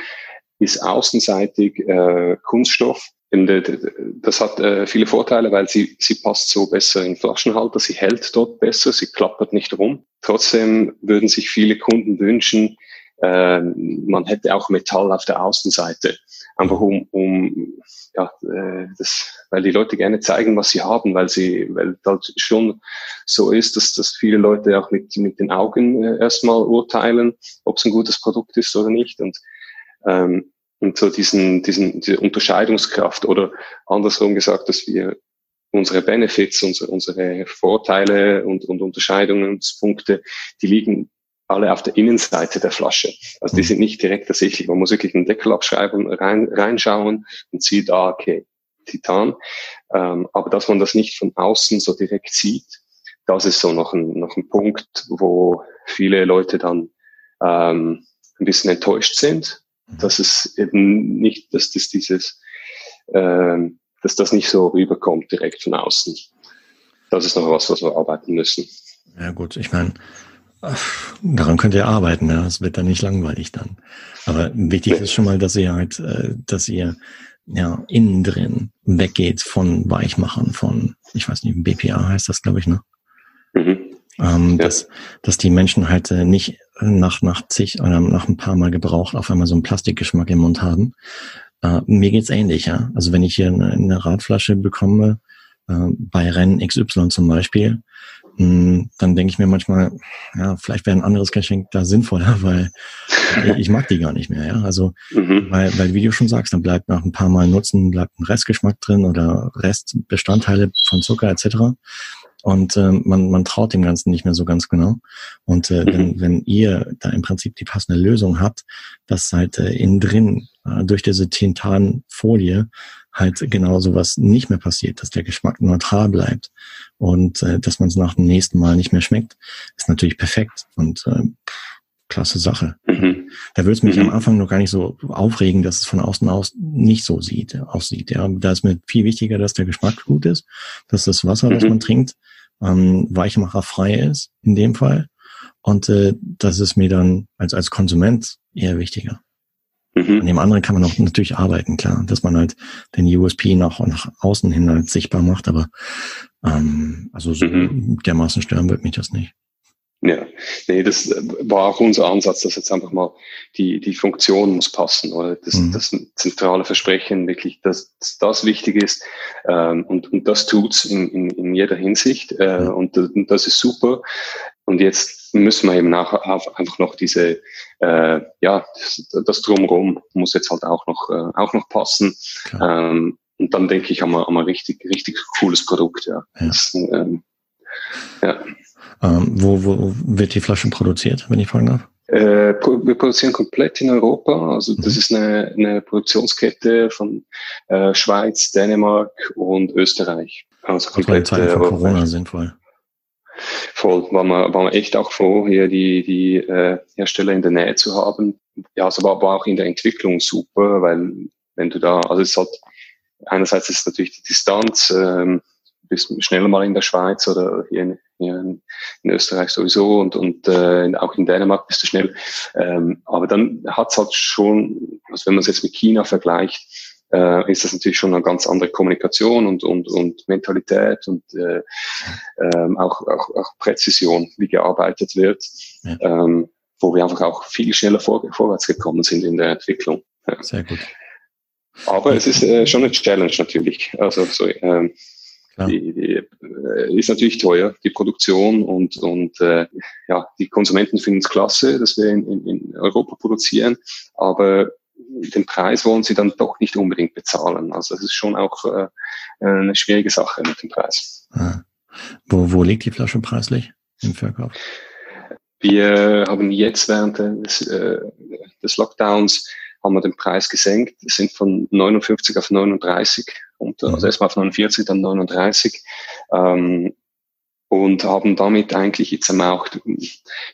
ist außenseitig äh, Kunststoff. Das hat äh, viele Vorteile, weil sie, sie passt so besser in Flaschenhalter, sie hält dort besser, sie klappert nicht rum. Trotzdem würden sich viele Kunden wünschen, äh, man hätte auch Metall auf der Außenseite, einfach um, um ja, äh, das, weil die Leute gerne zeigen, was sie haben, weil sie, weil das schon so ist, dass, dass viele Leute auch mit, mit den Augen äh, erstmal urteilen, ob es ein gutes Produkt ist oder nicht. Und ähm, und so diesen, diesen, diese Unterscheidungskraft oder andersrum gesagt, dass wir unsere Benefits, unsere, unsere Vorteile und, und Unterscheidungspunkte, die liegen alle auf der Innenseite der Flasche. Also die mhm. sind nicht direkt ersichtlich. Man muss wirklich einen Deckel abschreiben, rein, reinschauen und sieht, ah, okay, Titan. Ähm, aber dass man das nicht von außen so direkt sieht, das ist so noch ein, noch ein Punkt, wo viele Leute dann ähm, ein bisschen enttäuscht sind, Mhm. dass es eben nicht, dass das dieses, äh, dass das nicht so rüberkommt direkt von außen. Das ist noch was, was wir arbeiten müssen. Ja gut, ich meine, daran könnt ihr arbeiten, ja. Es wird dann nicht langweilig dann. Aber wichtig ist schon mal, dass ihr halt, äh, dass ihr ja innen drin weggeht von Weichmachern, von, ich weiß nicht, BPA heißt das, glaube ich, ne? Mhm. Ähm, ja. dass, dass die Menschen halt äh, nicht nach, nach zig oder nach ein paar Mal gebraucht auf einmal so einen Plastikgeschmack im Mund haben. Äh, mir geht's ähnlich, ja. Also wenn ich hier eine, eine Radflasche bekomme, äh, bei Rennen XY zum Beispiel, dann denke ich mir manchmal, ja, vielleicht wäre ein anderes Geschenk da sinnvoller, weil ich mag die gar nicht mehr, ja. Also, mhm. weil, weil, wie du schon sagst, dann bleibt nach ein paar Mal Nutzen, bleibt ein Restgeschmack drin oder Restbestandteile von Zucker etc und äh, man, man traut dem Ganzen nicht mehr so ganz genau. Und äh, wenn, mhm. wenn ihr da im Prinzip die passende Lösung habt, dass halt äh, innen drin äh, durch diese Tintanfolie halt genau sowas nicht mehr passiert, dass der Geschmack neutral bleibt und äh, dass man es nach dem nächsten Mal nicht mehr schmeckt, ist natürlich perfekt und äh, klasse Sache. Mhm. Da würde es mich mhm. am Anfang noch gar nicht so aufregen, dass es von außen aus nicht so sieht, aussieht. Ja, da ist mir viel wichtiger, dass der Geschmack gut ist, dass das Wasser, mhm. was man trinkt, ähm, weichmacherfrei ist in dem Fall. Und äh, das ist mir dann als, als Konsument eher wichtiger. Mhm. An dem anderen kann man auch natürlich arbeiten, klar, dass man halt den USP nach, nach außen hin halt sichtbar macht, aber ähm, also so mhm. dermaßen stören wird mich das nicht. Ja, nee, das war auch unser Ansatz, dass jetzt einfach mal die, die Funktion muss passen, oder das, mhm. das zentrale Versprechen wirklich, dass, dass das wichtig ist ähm, und, und das tut's in, in, in jeder Hinsicht äh, mhm. und, und das ist super. Und jetzt müssen wir eben auch, einfach noch diese, äh, ja, das Drumherum muss jetzt halt auch noch, äh, auch noch passen. Ähm, und dann denke ich, haben wir, haben wir richtig, richtig cooles Produkt, ja. ja. Das, ähm, ja. Ähm, wo, wo wird die Flasche produziert, wenn ich fragen darf? Äh, wir produzieren komplett in Europa. Also das mhm. ist eine, eine Produktionskette von äh, Schweiz, Dänemark und Österreich. Also komplett Zeiten von Corona sinnvoll. Voll, waren wir, waren wir echt auch froh, hier die, die äh, Hersteller in der Nähe zu haben. Ja, es war aber auch in der Entwicklung super, weil wenn du da, also es hat einerseits ist natürlich die Distanz, ähm, bist schneller mal in der Schweiz oder hier in, hier in, in Österreich sowieso und, und äh, auch in Dänemark bist du schnell. Ähm, aber dann hat es halt schon, also wenn man es jetzt mit China vergleicht, äh, ist das natürlich schon eine ganz andere Kommunikation und, und, und Mentalität und äh, ähm, auch, auch, auch Präzision, wie gearbeitet wird, ja. ähm, wo wir einfach auch viel schneller vor, vorwärts gekommen sind in der Entwicklung. Ja. Sehr gut. Aber es ist äh, schon eine Challenge natürlich. Also so, ähm, die, die äh, ist natürlich teuer, die Produktion und, und äh, ja, die Konsumenten finden es klasse, dass wir in, in, in Europa produzieren, aber den Preis wollen sie dann doch nicht unbedingt bezahlen. Also es ist schon auch äh, eine schwierige Sache mit dem Preis. Ah. Wo, wo liegt die Flasche preislich im Verkauf? Wir haben jetzt während des, äh, des Lockdowns haben wir den Preis gesenkt. Es sind von 59 auf 39 und mhm. also erstmal auf 49, dann 39. Ähm, und haben damit eigentlich jetzt auch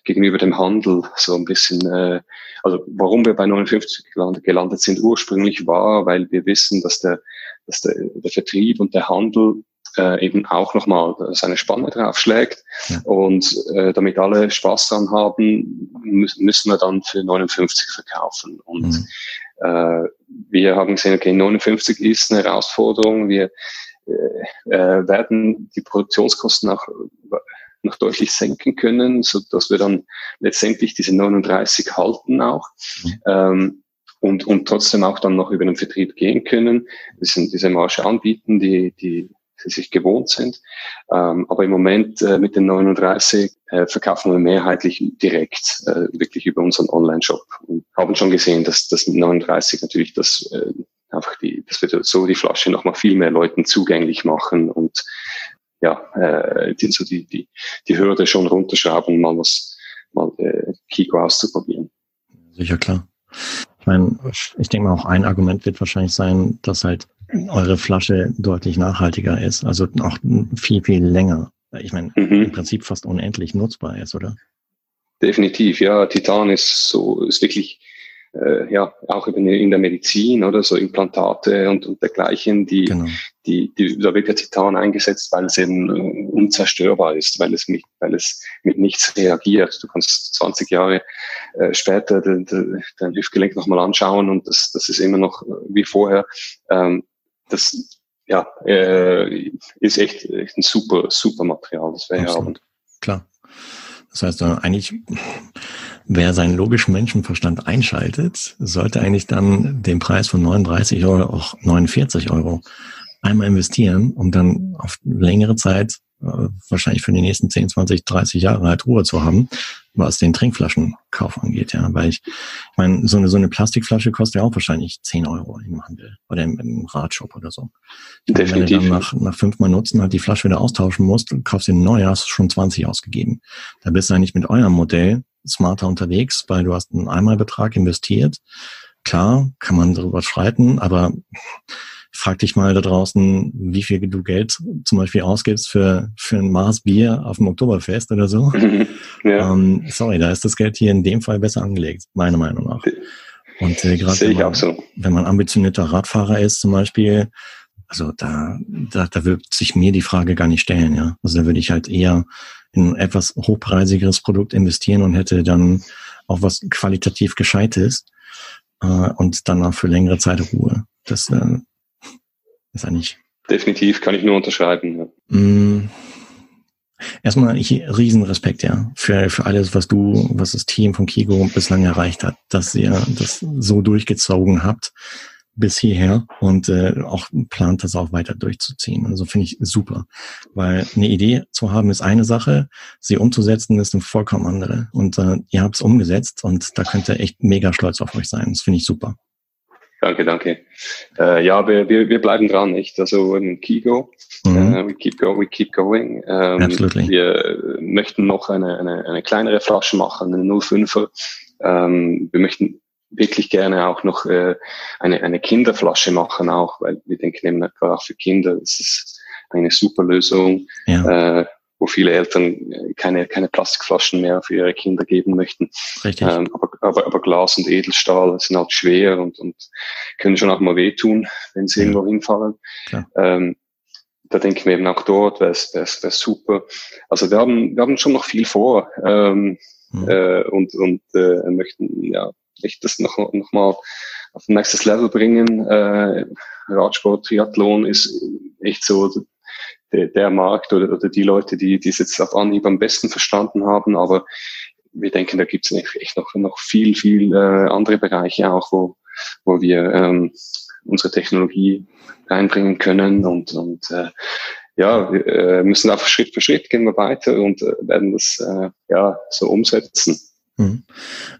gegenüber dem Handel so ein bisschen, äh, also warum wir bei 59 gelandet sind ursprünglich war, weil wir wissen, dass der, dass der, der Vertrieb und der Handel äh, eben auch nochmal seine Spanne draufschlägt. Ja. Und äh, damit alle Spaß dran haben, mü müssen wir dann für 59 verkaufen. Und mhm. äh, wir haben gesehen, okay, 59 ist eine Herausforderung. Wir werden die Produktionskosten auch noch deutlich senken können, so dass wir dann letztendlich diese 39 halten auch. Mhm. Ähm, und, und trotzdem auch dann noch über den Vertrieb gehen können, diese, diese Marge anbieten, die, die sie sich gewohnt sind. Ähm, aber im Moment äh, mit den 39 äh, verkaufen wir mehrheitlich direkt, äh, wirklich über unseren Online-Shop und haben schon gesehen, dass das mit 39 natürlich das äh, einfach die, das wird so die Flasche noch mal viel mehr Leuten zugänglich machen und ja, äh, die, so die, die, die Hürde schon runterschrauben, mal was, mal äh, Kiko auszuprobieren. Sicher klar. Ich meine, ich denke mal auch ein Argument wird wahrscheinlich sein, dass halt eure Flasche deutlich nachhaltiger ist, also auch viel, viel länger. Ich meine, mhm. im Prinzip fast unendlich nutzbar ist, oder? Definitiv, ja. Titan ist so, ist wirklich äh, ja, auch in der Medizin oder so Implantate und, und dergleichen, die, genau. die, die, da wird der Titan eingesetzt, weil es eben äh, unzerstörbar ist, weil es mit, weil es mit nichts reagiert. Du kannst 20 Jahre äh, später de, de, dein Hüftgelenk nochmal anschauen und das, das ist immer noch äh, wie vorher. Ähm, das, ja, äh, ist echt, echt ein super, super Material, das wir hier haben. Klar. Das heißt, eigentlich, wer seinen logischen Menschenverstand einschaltet, sollte eigentlich dann den Preis von 39 Euro, auch 49 Euro einmal investieren, um dann auf längere Zeit äh, wahrscheinlich für die nächsten 10, 20, 30 Jahre halt Ruhe zu haben, was den Trinkflaschenkauf angeht, ja. Weil ich, ich meine, so eine, so eine Plastikflasche kostet ja auch wahrscheinlich 10 Euro im Handel oder im, im Radshop oder so. Definitiv. Wenn du dann nach, nach fünfmal Nutzen halt die Flasche wieder austauschen musst, kaufst du eine neue, hast du schon 20 ausgegeben. Da bist du eigentlich mit eurem Modell smarter unterwegs, weil du hast einen Einmalbetrag investiert. Klar, kann man darüber streiten, aber frag dich mal da draußen, wie viel du Geld zum Beispiel ausgibst für, für ein Maß Bier auf dem Oktoberfest oder so. ja. ähm, sorry, da ist das Geld hier in dem Fall besser angelegt, meiner Meinung nach. Und äh, gerade wenn, man, wenn man ambitionierter Radfahrer ist zum Beispiel, also da, da, da wird sich mir die Frage gar nicht stellen, ja. Also da würde ich halt eher in ein etwas hochpreisigeres Produkt investieren und hätte dann auch was qualitativ Gescheites äh, und danach für längere Zeit Ruhe. Das, äh, ist eigentlich. Definitiv kann ich nur unterschreiben. Ja. Mm. Erstmal ich, riesen Respekt, ja, für, für alles, was du, was das Team von Kigo bislang erreicht hat, dass ihr das so durchgezogen habt, bis hierher und äh, auch plant das auch weiter durchzuziehen. Also finde ich super, weil eine Idee zu haben ist eine Sache, sie umzusetzen ist eine vollkommen andere. Und äh, ihr habt es umgesetzt und da könnt ihr echt mega stolz auf euch sein. Das finde ich super. Danke, danke. Äh, ja, wir, wir, wir bleiben dran, nicht? Also in Kigo, mhm. uh, we keep go, we keep going. Ähm, Absolutely. Wir möchten noch eine, eine, eine kleinere Flasche machen, eine 05er. Ähm, wir möchten wirklich gerne auch noch äh, eine, eine Kinderflasche machen, auch, weil wir denken eben auch für Kinder, das ist eine super Lösung, ja. äh, wo viele Eltern keine, keine Plastikflaschen mehr für ihre Kinder geben möchten. Richtig. Ähm, aber, aber, aber Glas und Edelstahl sind halt schwer und, und können schon auch mal wehtun, wenn sie ja. irgendwo hinfallen. Ähm, da denken wir eben auch dort, wäre es super. Also wir haben, wir haben schon noch viel vor ähm, mhm. äh, und, und äh, möchten ja echt das noch, noch mal auf ein nächstes Level bringen. Äh, Radsport, Triathlon ist echt so der, der Markt oder, oder die Leute, die, die es jetzt auf Anhieb am besten verstanden haben, aber wir denken, da gibt es echt noch, noch viel, viel äh, andere Bereiche auch, wo, wo wir ähm, unsere Technologie reinbringen können und, und äh, ja, wir äh, müssen einfach Schritt für Schritt gehen wir weiter und äh, werden das äh, ja so umsetzen. Mhm.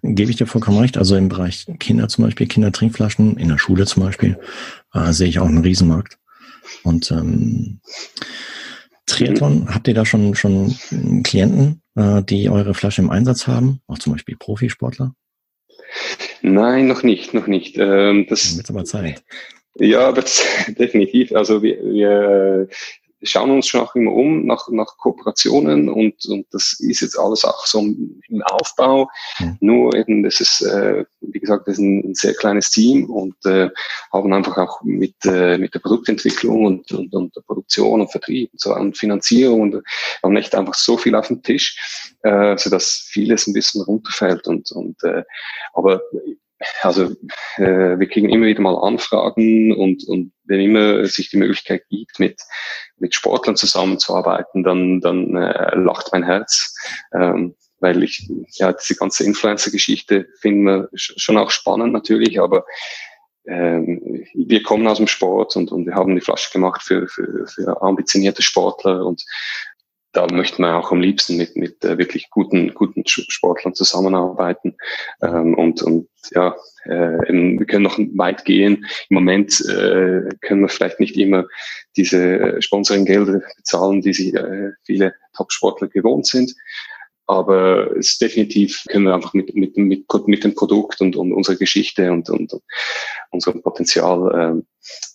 Gebe ich dir vollkommen recht. Also im Bereich Kinder zum Beispiel, Kindertrinkflaschen, in der Schule zum Beispiel, äh, sehe ich auch einen Riesenmarkt. Und ähm, Triathlon, habt ihr da schon, schon Klienten, äh, die eure Flasche im Einsatz haben? Auch zum Beispiel Profisportler? Nein, noch nicht, noch nicht. Ähm, das wird aber Zeit. Ja, aber das, definitiv. Also wir, wir wir schauen uns schon auch immer um nach, nach Kooperationen und, und das ist jetzt alles auch so im Aufbau. Mhm. Nur eben, das ist, äh, wie gesagt, das ist ein, ein sehr kleines Team und äh, haben einfach auch mit, äh, mit der Produktentwicklung und, und, und der Produktion und Vertrieb und, so, und Finanzierung und haben nicht einfach so viel auf dem Tisch, äh, so dass vieles ein bisschen runterfällt und, und äh, aber also äh, wir kriegen immer wieder mal Anfragen und, und wenn immer sich die Möglichkeit gibt, mit, mit Sportlern zusammenzuarbeiten, dann, dann äh, lacht mein Herz. Ähm, weil ich, ja, diese ganze Influencer-Geschichte finden wir schon auch spannend natürlich, aber ähm, wir kommen aus dem Sport und, und wir haben die Flasche gemacht für, für, für ambitionierte Sportler und da möchten wir auch am liebsten mit, mit äh, wirklich guten, guten Sportlern zusammenarbeiten. Ähm, und, und ja, äh, wir können noch weit gehen. Im Moment äh, können wir vielleicht nicht immer diese äh, Sponsoring-Gelder bezahlen, die sie äh, viele Top-Sportler gewohnt sind. Aber es definitiv können wir einfach mit, mit, mit, mit dem Produkt und, und unserer Geschichte und, und unserem Potenzial ähm,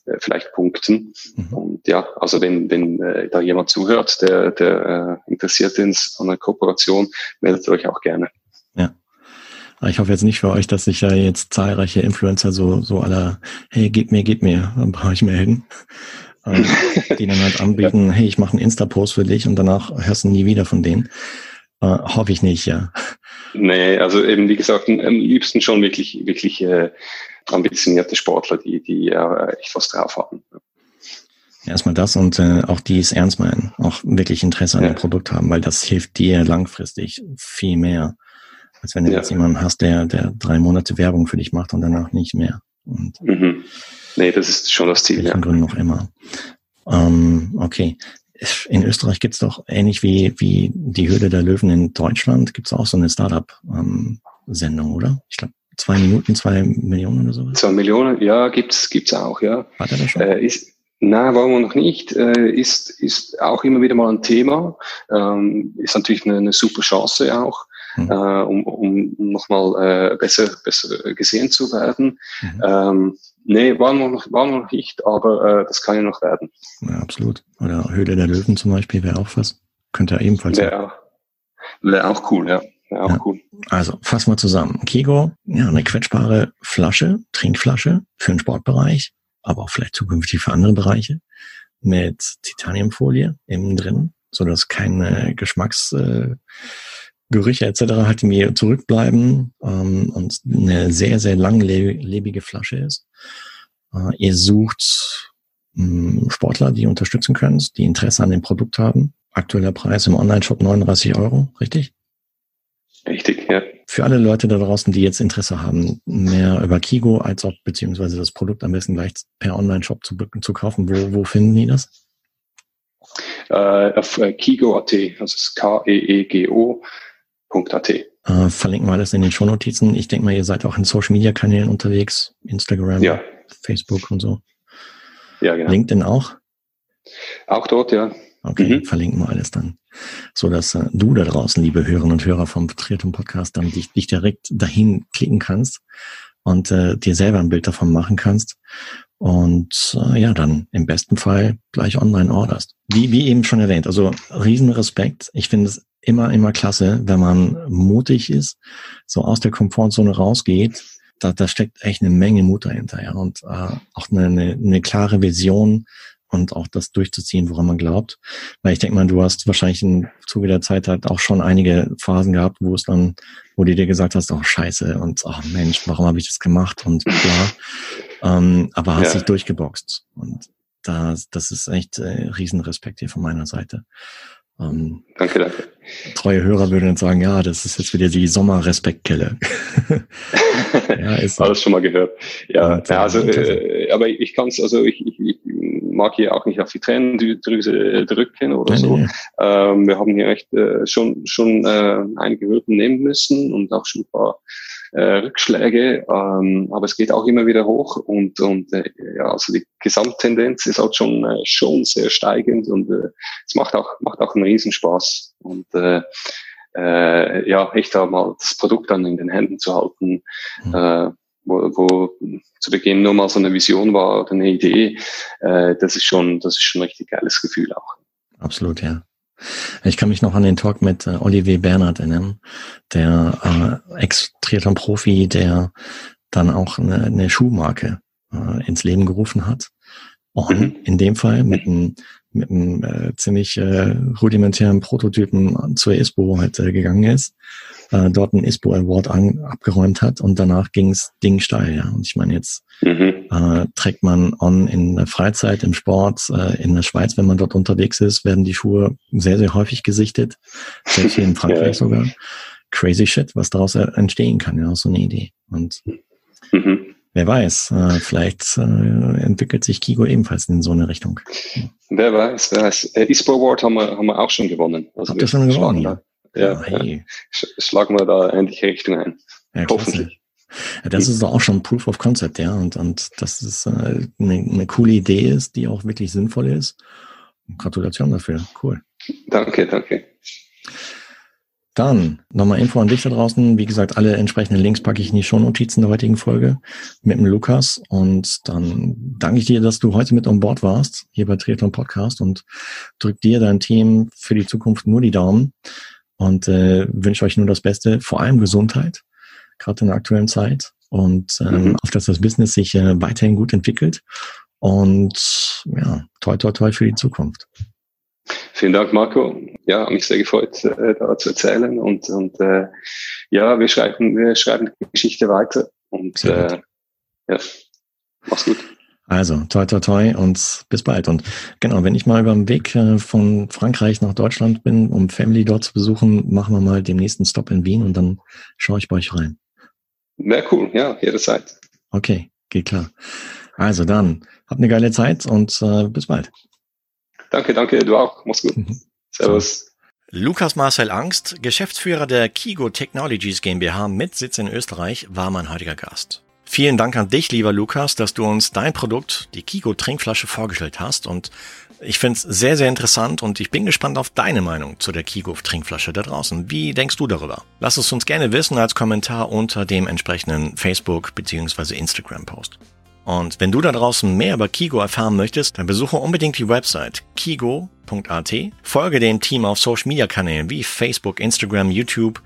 äh, vielleicht punkten. Mhm. Und ja, also wenn, wenn äh, da jemand zuhört, der, der äh, interessiert ist an einer Kooperation, meldet euch auch gerne. Ja. Ich hoffe jetzt nicht für euch, dass sich ja jetzt zahlreiche Influencer so, so aller, hey, gib mir, gib mir, dann brauche ich melden. Ähm, die dann halt anbieten, hey, ich mache einen Insta-Post für dich und danach hörst du nie wieder von denen. Äh, hoffe ich nicht, ja. Nee, also eben wie gesagt, am liebsten schon wirklich, wirklich äh, ambitionierte Sportler, die, die äh, echt was drauf haben. Erstmal das und äh, auch die es ernst meinen, auch wirklich Interesse an ja. dem Produkt haben, weil das hilft dir langfristig viel mehr, als wenn du ja. jetzt jemanden hast, der, der drei Monate Werbung für dich macht und danach nicht mehr. Und mhm. Nee, das ist schon das Ziel. Ja. Gründen noch immer. Ähm, okay in Österreich gibt's doch ähnlich wie, wie die Höhle der Löwen in Deutschland, gibt's auch so eine Startup-Sendung, oder? Ich glaube, zwei Minuten, zwei Millionen oder so. Zwei Millionen, ja, gibt's gibt's auch, ja. Hat er das schon? Äh, ist, Nein, wollen wir noch nicht. Äh, ist, ist auch immer wieder mal ein Thema. Ähm, ist natürlich eine, eine super Chance auch, mhm. äh, um, um nochmal äh, besser, besser gesehen zu werden. Mhm. Nee, waren wir noch, waren wir noch nicht, aber äh, das kann ja noch werden. Ja, absolut. Oder Höhle der Löwen zum Beispiel wäre auch was. Könnte ja ebenfalls Wäre wär auch cool, ja. Wäre auch ja. cool. Also, fassen wir zusammen. Kigo, ja, eine quetschbare Flasche, Trinkflasche für den Sportbereich, aber auch vielleicht zukünftig für andere Bereiche mit Titaniumfolie innen drin, sodass keine Geschmacks, äh, Gerüche etc. halt mir zurückbleiben ähm, und eine sehr, sehr langlebige Flasche ist. Äh, ihr sucht mh, hm, Sportler, die unterstützen können, die Interesse an dem Produkt haben. Aktueller Preis im Online-Shop 39 Euro, richtig? Richtig, ja. für alle Leute da draußen, die jetzt Interesse haben, mehr über Kigo als auch beziehungsweise das Produkt am besten gleich per Online-Shop zu, zu kaufen, wo, wo finden die das? Äh, auf äh, Kigo.at, also K-E-E-G-O.at. Äh, verlinken wir alles in den Shownotizen. Ich denke mal, ihr seid auch in Social-Media-Kanälen unterwegs, Instagram, ja. Facebook und so. Ja, genau. LinkedIn auch? Auch dort, ja. Okay, mhm. verlinken wir alles dann. So dass äh, du da draußen, liebe Hörerinnen und Hörer vom Triathlon Podcast, dann dich, dich direkt dahin klicken kannst und äh, dir selber ein Bild davon machen kannst und äh, ja, dann im besten Fall gleich online orderst. Wie, wie eben schon erwähnt, also Riesenrespekt. Ich finde es immer, immer klasse, wenn man mutig ist, so aus der Komfortzone rausgeht. Da, da steckt echt eine Menge Mut dahinter, ja. Und äh, auch eine, eine, eine klare Vision, und auch das durchzuziehen, woran man glaubt. Weil ich denke mal, du hast wahrscheinlich im Zuge der Zeit halt auch schon einige Phasen gehabt, wo es dann, wo du dir gesagt hast, oh scheiße und oh Mensch, warum habe ich das gemacht und bla. Ähm, aber hast ja. dich durchgeboxt. Und das, das ist echt äh, Riesenrespekt hier von meiner Seite. Ähm, danke, danke. Treue Hörer würden dann sagen, ja, das ist jetzt wieder die Sommerrespektkelle. ja, ist Alles schon mal gehört. Ja, ja also, äh, aber ich kann es, also ich, ich, ich mag hier auch nicht auf die Tränendrüse drücken oder nee, so. Nee. Ähm, wir haben hier echt äh, schon, schon äh, einige Hürden nehmen müssen und auch schon ein paar äh, Rückschläge, ähm, aber es geht auch immer wieder hoch und, und äh, ja, also die Gesamttendenz ist halt schon, äh, schon sehr steigend und äh, es macht auch, macht auch einen Riesenspaß und äh, äh, ja, echt da mal das Produkt dann in den Händen zu halten, mhm. äh, wo, wo zu Beginn nur mal so eine Vision war oder eine Idee, äh, das ist schon, das ist schon ein richtig geiles Gefühl auch. Absolut, ja. Ich kann mich noch an den Talk mit äh, Olivier Bernhard erinnern, der äh, Ex-Triathlon-Profi, der dann auch eine, eine Schuhmarke äh, ins Leben gerufen hat. Und mhm. in dem Fall mit einem mit einem äh, ziemlich äh, rudimentären Prototypen zur ISPO halt äh, gegangen ist äh, dort einen ISPO Award an, abgeräumt hat und danach ging's Ding steil. Ja. Und ich meine, jetzt mhm. äh, trägt man on in der Freizeit, im Sport, äh, in der Schweiz, wenn man dort unterwegs ist, werden die Schuhe sehr, sehr häufig gesichtet. Selbst hier in Frankreich ja. sogar. Crazy shit, was daraus entstehen kann, ja, so eine Idee. Und mhm. wer weiß, äh, vielleicht äh, entwickelt sich Kigo ebenfalls in so eine Richtung. Wer weiß, wer weiß. Äh, ISPO Award haben wir, haben wir auch schon gewonnen. Also Habt ihr schon gewonnen? Ja. Ja, hey. schlagen wir da ähnliche Richtung ein. Ja, Hoffentlich. Ja, das ist auch schon Proof of Concept, ja. Und, und dass es äh, eine, eine coole Idee ist, die auch wirklich sinnvoll ist. Gratulation dafür. Cool. Danke, danke. Dann nochmal Info an dich da draußen. Wie gesagt, alle entsprechenden Links packe ich in die Shownotizen der heutigen Folge mit dem Lukas. Und dann danke ich dir, dass du heute mit an Bord warst, hier bei Triathlon Podcast und drück dir, dein Team für die Zukunft nur die Daumen und äh, wünsche euch nur das Beste, vor allem Gesundheit, gerade in der aktuellen Zeit und ähm, mhm. auf dass das Business sich äh, weiterhin gut entwickelt und ja, toi toi toi für die Zukunft. Vielen Dank, Marco. Ja, mich sehr gefreut, äh, da zu erzählen und und äh, ja, wir schreiben wir schreiben die Geschichte weiter und äh, ja, mach's gut. Also, toi, toi, toi und bis bald. Und genau, wenn ich mal über den Weg äh, von Frankreich nach Deutschland bin, um Family dort zu besuchen, machen wir mal den nächsten Stop in Wien und dann schaue ich bei euch rein. Wäre cool, ja, jederzeit. Okay, geht klar. Also dann, habt eine geile Zeit und äh, bis bald. Danke, danke, du auch. Mach's gut. Mhm. Servus. Lukas Marcel Angst, Geschäftsführer der Kigo Technologies GmbH mit Sitz in Österreich, war mein heutiger Gast. Vielen Dank an dich, lieber Lukas, dass du uns dein Produkt, die Kiko Trinkflasche, vorgestellt hast. Und ich finde es sehr, sehr interessant und ich bin gespannt auf deine Meinung zu der Kiko Trinkflasche da draußen. Wie denkst du darüber? Lass es uns gerne wissen als Kommentar unter dem entsprechenden Facebook- bzw. Instagram-Post. Und wenn du da draußen mehr über Kigo erfahren möchtest, dann besuche unbedingt die Website kigo.at, folge dem Team auf Social Media Kanälen wie Facebook, Instagram, YouTube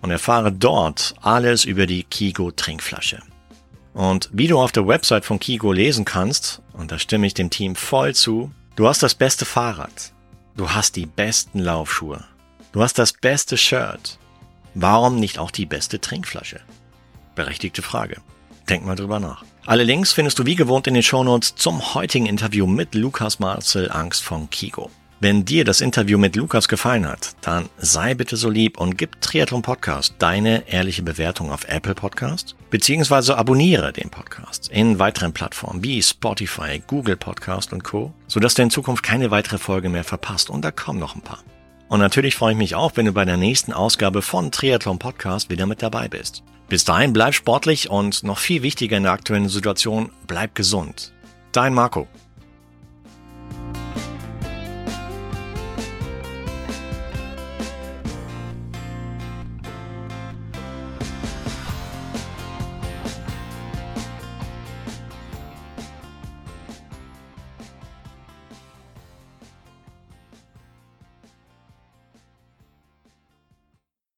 und erfahre dort alles über die Kigo Trinkflasche. Und wie du auf der Website von Kigo lesen kannst, und da stimme ich dem Team voll zu, du hast das beste Fahrrad. Du hast die besten Laufschuhe. Du hast das beste Shirt. Warum nicht auch die beste Trinkflasche? Berechtigte Frage. Denk mal drüber nach. Alle Links findest du wie gewohnt in den Shownotes zum heutigen Interview mit Lukas Marcel Angst von Kigo. Wenn dir das Interview mit Lukas gefallen hat, dann sei bitte so lieb und gib Triathlon Podcast deine ehrliche Bewertung auf Apple Podcast, beziehungsweise abonniere den Podcast in weiteren Plattformen wie Spotify, Google Podcast und Co., sodass du in Zukunft keine weitere Folge mehr verpasst und da kommen noch ein paar. Und natürlich freue ich mich auch, wenn du bei der nächsten Ausgabe von Triathlon Podcast wieder mit dabei bist. Bis dahin bleib sportlich und noch viel wichtiger in der aktuellen Situation, bleib gesund. Dein Marco.